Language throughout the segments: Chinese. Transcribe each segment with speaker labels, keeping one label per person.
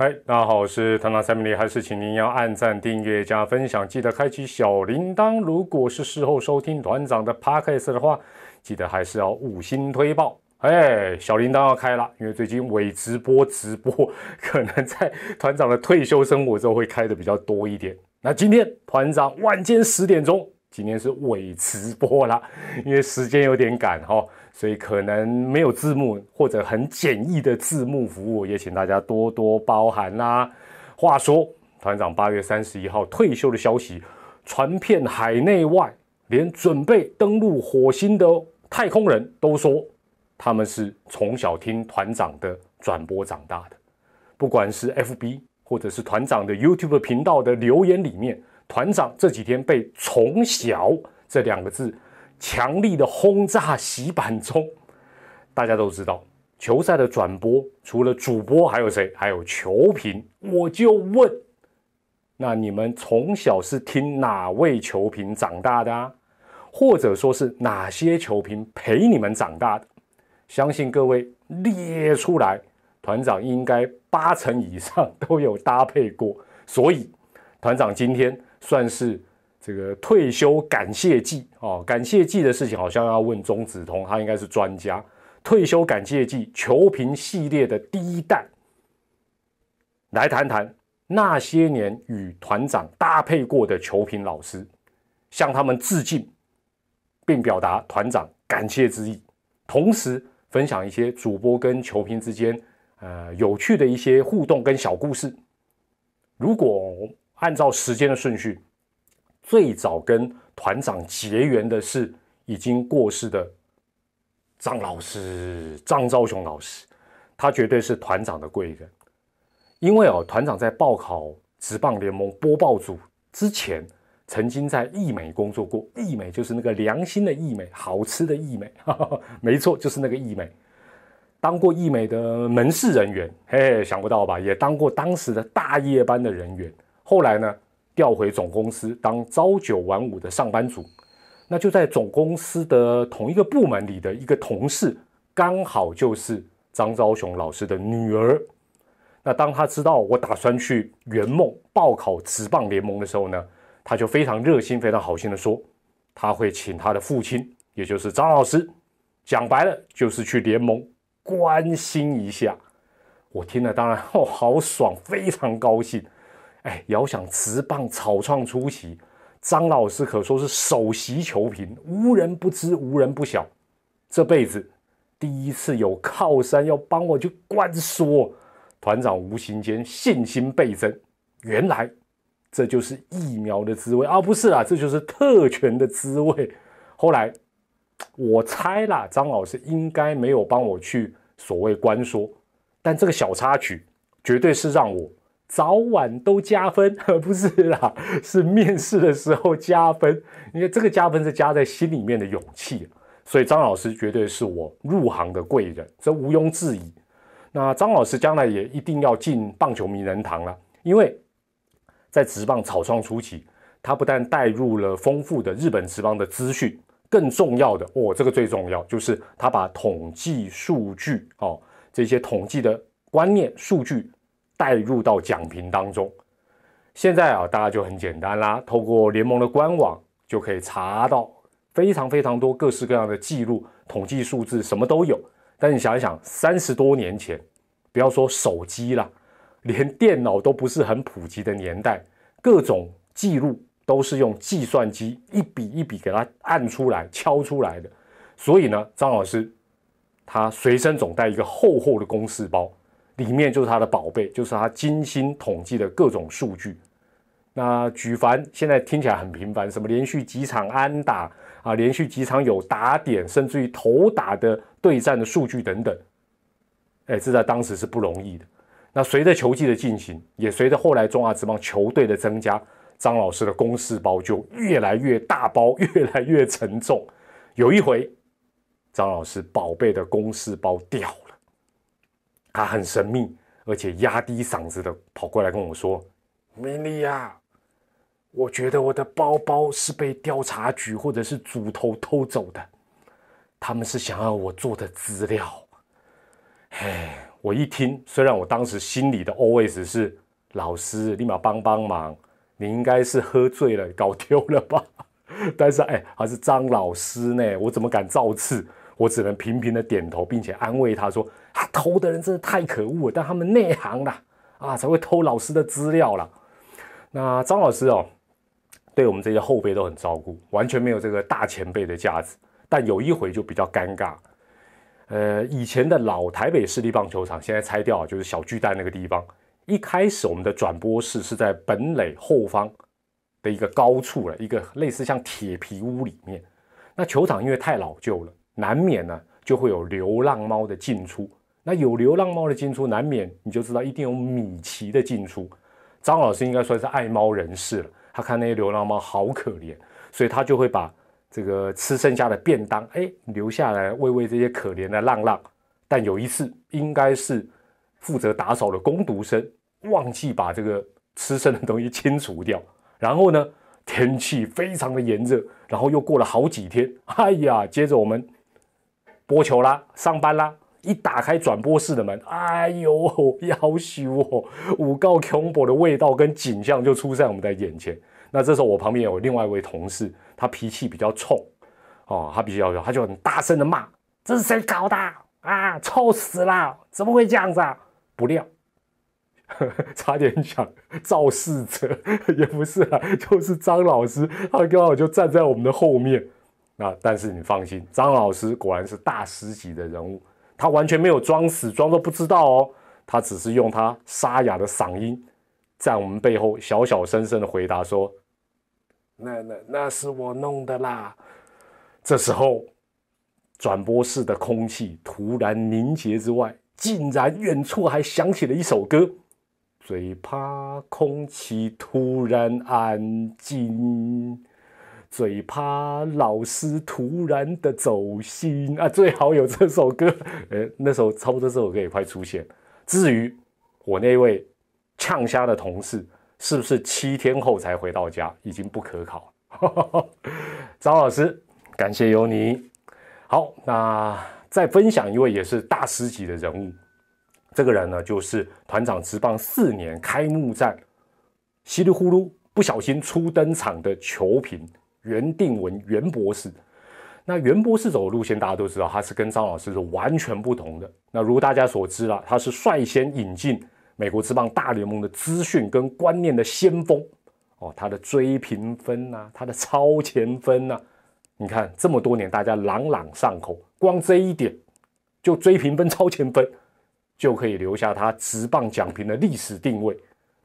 Speaker 1: 嗨，大家好，我是团长三米里，还是请您要按赞、订阅、加分享，记得开启小铃铛。如果是事后收听团长的 podcast 的话，记得还是要五星推爆。哎，小铃铛要开了，因为最近伪直播直播可能在团长的退休生活中会开的比较多一点。那今天团长晚间十点钟，今天是伪直播啦，因为时间有点赶哈。所以可能没有字幕或者很简易的字幕服务，也请大家多多包涵啦。话说，团长八月三十一号退休的消息传遍海内外，连准备登陆火星的太空人都说他们是从小听团长的转播长大的。不管是 FB 或者是团长的 YouTube 频道的留言里面，团长这几天被“从小”这两个字。强力的轰炸洗版中，大家都知道球赛的转播除了主播还有谁？还有球评。我就问，那你们从小是听哪位球评长大的啊？或者说是哪些球评陪你们长大的？相信各位列出来，团长应该八成以上都有搭配过。所以团长今天算是。这个退休感谢季哦，感谢季的事情好像要问钟子通，他应该是专家。退休感谢季球评系列的第一弹，来谈谈那些年与团长搭配过的球评老师，向他们致敬，并表达团长感谢之意，同时分享一些主播跟球评之间呃有趣的一些互动跟小故事。如果按照时间的顺序。最早跟团长结缘的是已经过世的张老师张昭雄老师，他绝对是团长的贵人。因为哦，团长在报考职棒联盟播报组之前，曾经在艺美工作过。艺美就是那个良心的艺美，好吃的艺美，没错，就是那个艺美。当过艺美的门市人员，嘿嘿，想不到吧？也当过当时的大夜班的人员。后来呢？调回总公司当朝九晚五的上班族，那就在总公司的同一个部门里的一个同事，刚好就是张昭雄老师的女儿。那当他知道我打算去圆梦报考职棒联盟的时候呢，他就非常热心、非常好心的说，他会请他的父亲，也就是张老师，讲白了就是去联盟关心一下。我听了当然哦，好爽，非常高兴。哎，遥想直棒草创初期，张老师可说是首席球评，无人不知，无人不晓。这辈子第一次有靠山要帮我去灌说，团长无形间信心倍增。原来这就是疫苗的滋味啊！不是啦，这就是特权的滋味。后来我猜啦，张老师应该没有帮我去所谓关说，但这个小插曲绝对是让我。早晚都加分，不是啦，是面试的时候加分。因为这个加分是加在心里面的勇气，所以张老师绝对是我入行的贵人，这毋庸置疑。那张老师将来也一定要进棒球名人堂了，因为在职棒草创初期，他不但带入了丰富的日本职棒的资讯，更重要的哦，这个最重要就是他把统计数据哦，这些统计的观念数据。带入到奖评当中，现在啊，大家就很简单啦，透过联盟的官网就可以查到非常非常多各式各样的记录、统计数字，什么都有。但你想一想，三十多年前，不要说手机了，连电脑都不是很普及的年代，各种记录都是用计算机一笔一笔给它按出来、敲出来的。所以呢，张老师他随身总带一个厚厚的公式包。里面就是他的宝贝，就是他精心统计的各种数据。那举凡现在听起来很平凡，什么连续几场安打啊，连续几场有打点，甚至于投打的对战的数据等等，哎，这在当时是不容易的。那随着球季的进行，也随着后来中华职棒球队的增加，张老师的公式包就越来越大包，越来越沉重。有一回，张老师宝贝的公式包掉了。他很神秘，而且压低嗓子的跑过来跟我说：“米莉呀，我觉得我的包包是被调查局或者是组头偷走的，他们是想要我做的资料。”嘿，我一听，虽然我当时心里的 always 是老师立马帮帮忙，你应该是喝醉了搞丢了吧？但是哎，还是张老师呢，我怎么敢造次？我只能频频的点头，并且安慰他说：“偷的人真的太可恶，但他们内行啦，啊，才会偷老师的资料啦。那张老师哦，对我们这些后辈都很照顾，完全没有这个大前辈的架子。但有一回就比较尴尬。呃，以前的老台北市立棒球场现在拆掉，就是小巨蛋那个地方。一开始我们的转播室是在本垒后方的一个高处了，一个类似像铁皮屋里面。那球场因为太老旧了，难免呢就会有流浪猫的进出。那有流浪猫的进出，难免你就知道一定有米奇的进出。张老师应该算是爱猫人士了，他看那些流浪猫好可怜，所以他就会把。这个吃剩下的便当，哎，留下来喂喂这些可怜的浪浪。但有一次，应该是负责打扫的工读生忘记把这个吃剩的东西清除掉。然后呢，天气非常的炎热，然后又过了好几天，哎呀，接着我们播球啦，上班啦，一打开转播室的门，哎呦，要羞哦，五告恐怖的味道跟景象就出在我们的眼前。那这时候我旁边有另外一位同事。他脾气比较冲，哦，他比较他就很大声的骂：“这是谁搞的啊？臭死了！怎么会这样子啊？”不料，差点讲肇事者也不是啊，就是张老师，他刚好就站在我们的后面。那，但是你放心，张老师果然是大师级的人物，他完全没有装死，装作不知道哦，他只是用他沙哑的嗓音，在我们背后小小声声的回答说。那那那是我弄的啦！这时候，转播室的空气突然凝结之外，竟然远处还响起了一首歌。最怕空气突然安静，最怕老师突然的走心啊！最好有这首歌，呃，那时候差不多这首歌也快出现。至于我那位呛虾的同事。是不是七天后才回到家？已经不可考。张老师，感谢有你。好，那再分享一位也是大师级的人物。这个人呢，就是团长执棒四年开幕战，稀里呼噜不小心初登场的球评袁定文袁博士。那袁博士走的路线大家都知道，他是跟张老师是完全不同的。那如大家所知了，他是率先引进。美国职棒大联盟的资讯跟观念的先锋哦，他的追评分呐，他的超前分呐，你看这么多年大家朗朗上口，光这一点就追评分、超前分就可以留下他职棒奖评的历史定位。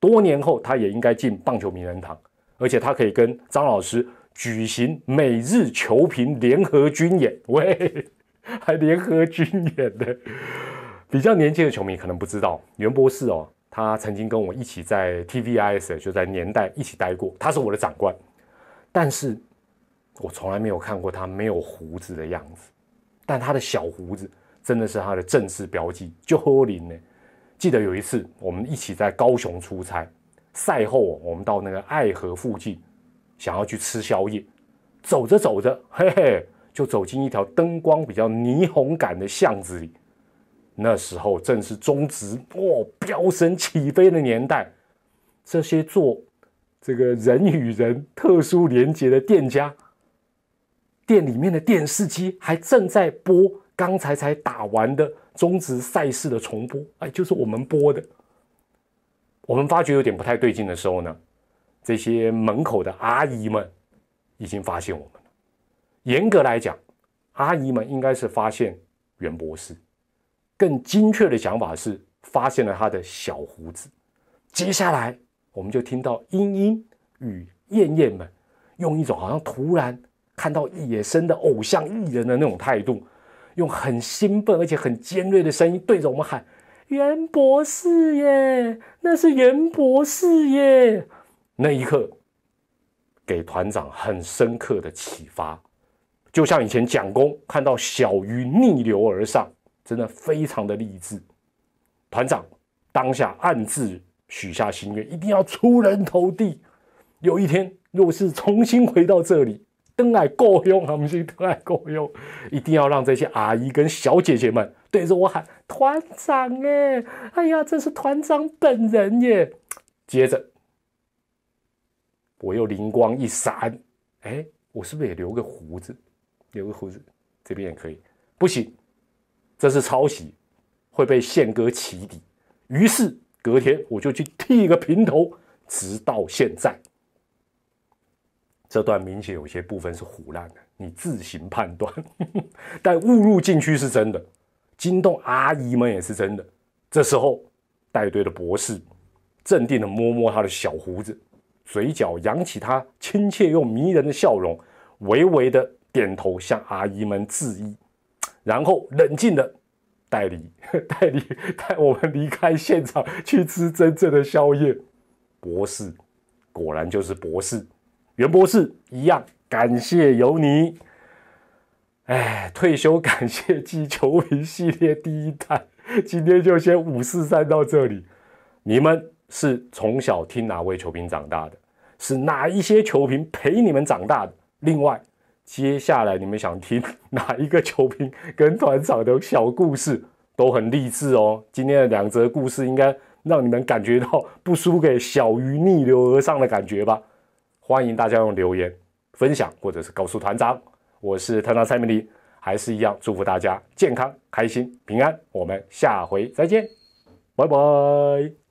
Speaker 1: 多年后他也应该进棒球名人堂，而且他可以跟张老师举行美日球评联合军演，喂，还联合军演的。比较年轻的球迷可能不知道，袁博士哦，他曾经跟我一起在 TVIS 就在年代一起待过，他是我的长官，但是我从来没有看过他没有胡子的样子，但他的小胡子真的是他的正式标记，就喝林呢。记得有一次我们一起在高雄出差，赛后我们到那个爱河附近，想要去吃宵夜，走着走着，嘿嘿，就走进一条灯光比较霓虹感的巷子里。那时候正是中职哦飙升起飞的年代，这些做这个人与人特殊连接的店家，店里面的电视机还正在播刚才才打完的中职赛事的重播，哎，就是我们播的。我们发觉有点不太对劲的时候呢，这些门口的阿姨们已经发现我们了。严格来讲，阿姨们应该是发现袁博士。更精确的想法是发现了他的小胡子。接下来，我们就听到英英与燕燕们用一种好像突然看到野生的偶像艺人的那种态度，用很兴奋而且很尖锐的声音对着我们喊：“袁博士耶，那是袁博士耶！”那一刻，给团长很深刻的启发，就像以前蒋公看到小鱼逆流而上。真的非常的励志，团长当下暗自许下心愿，一定要出人头地。有一天若是重新回到这里，登来够用，我们是登来够用，一定要让这些阿姨跟小姐姐们对着我喊团长哎，哎呀，这是团长本人耶！接着我又灵光一闪，哎，我是不是也留个胡子？留个胡子，这边也可以，不行，这是抄袭，会被宪哥起底。于是隔天我就去剃个平头，直到现在。这段明显有些部分是胡乱的，你自行判断。但误入禁区是真的，惊动阿姨们也是真的。这时候带队的博士镇定的摸摸他的小胡子，嘴角扬起他亲切又迷人的笑容，微微的点头向阿姨们致意，然后冷静的带离带离带我们离开现场去吃真正的宵夜。博士果然就是博士。袁博士一样，感谢有你。哎，退休感谢季球迷系列第一弹，今天就先五四三到这里。你们是从小听哪位球评长大的？是哪一些球评陪你们长大的？另外，接下来你们想听哪一个球评跟团长的小故事，都很励志哦。今天的两则故事应该让你们感觉到不输给小鱼逆流而上的感觉吧。欢迎大家用留言分享，或者是告诉团长，我是团长蔡明黎，还是一样祝福大家健康、开心、平安。我们下回再见，拜拜。